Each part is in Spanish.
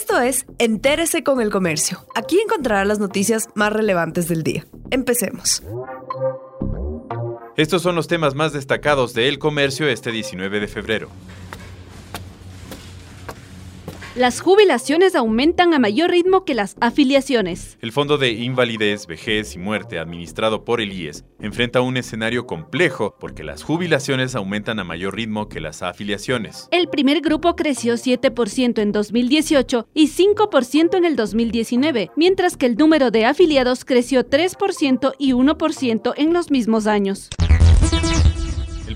Esto es Entérese con el Comercio. Aquí encontrará las noticias más relevantes del día. Empecemos. Estos son los temas más destacados de El Comercio este 19 de febrero. Las jubilaciones aumentan a mayor ritmo que las afiliaciones. El Fondo de Invalidez, Vejez y Muerte, administrado por el IES, enfrenta un escenario complejo porque las jubilaciones aumentan a mayor ritmo que las afiliaciones. El primer grupo creció 7% en 2018 y 5% en el 2019, mientras que el número de afiliados creció 3% y 1% en los mismos años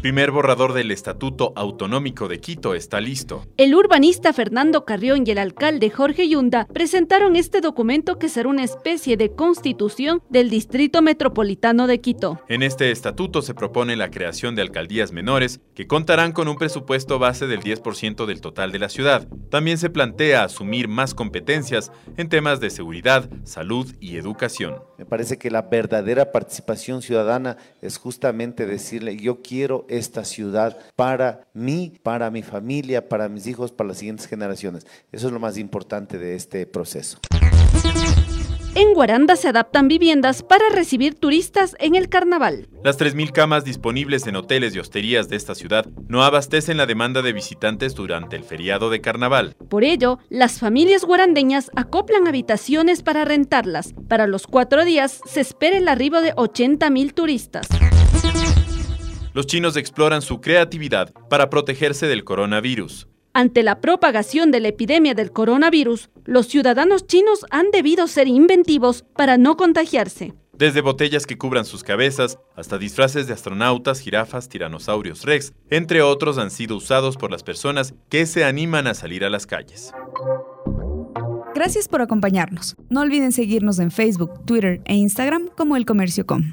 primer borrador del Estatuto Autonómico de Quito está listo. El urbanista Fernando Carrión y el alcalde Jorge Yunda presentaron este documento que será una especie de constitución del Distrito Metropolitano de Quito. En este estatuto se propone la creación de alcaldías menores que contarán con un presupuesto base del 10% del total de la ciudad. También se plantea asumir más competencias en temas de seguridad, salud y educación. Me parece que la verdadera participación ciudadana es justamente decirle yo quiero esta ciudad para mí, para mi familia, para mis hijos, para las siguientes generaciones. Eso es lo más importante de este proceso. En Guaranda se adaptan viviendas para recibir turistas en el carnaval. Las 3.000 camas disponibles en hoteles y hosterías de esta ciudad no abastecen la demanda de visitantes durante el feriado de carnaval. Por ello, las familias guarandeñas acoplan habitaciones para rentarlas. Para los cuatro días se espera el arribo de 80.000 turistas los chinos exploran su creatividad para protegerse del coronavirus. Ante la propagación de la epidemia del coronavirus, los ciudadanos chinos han debido ser inventivos para no contagiarse. Desde botellas que cubran sus cabezas hasta disfraces de astronautas, jirafas, tiranosaurios rex, entre otros han sido usados por las personas que se animan a salir a las calles. Gracias por acompañarnos. No olviden seguirnos en Facebook, Twitter e Instagram como El Comercio Com.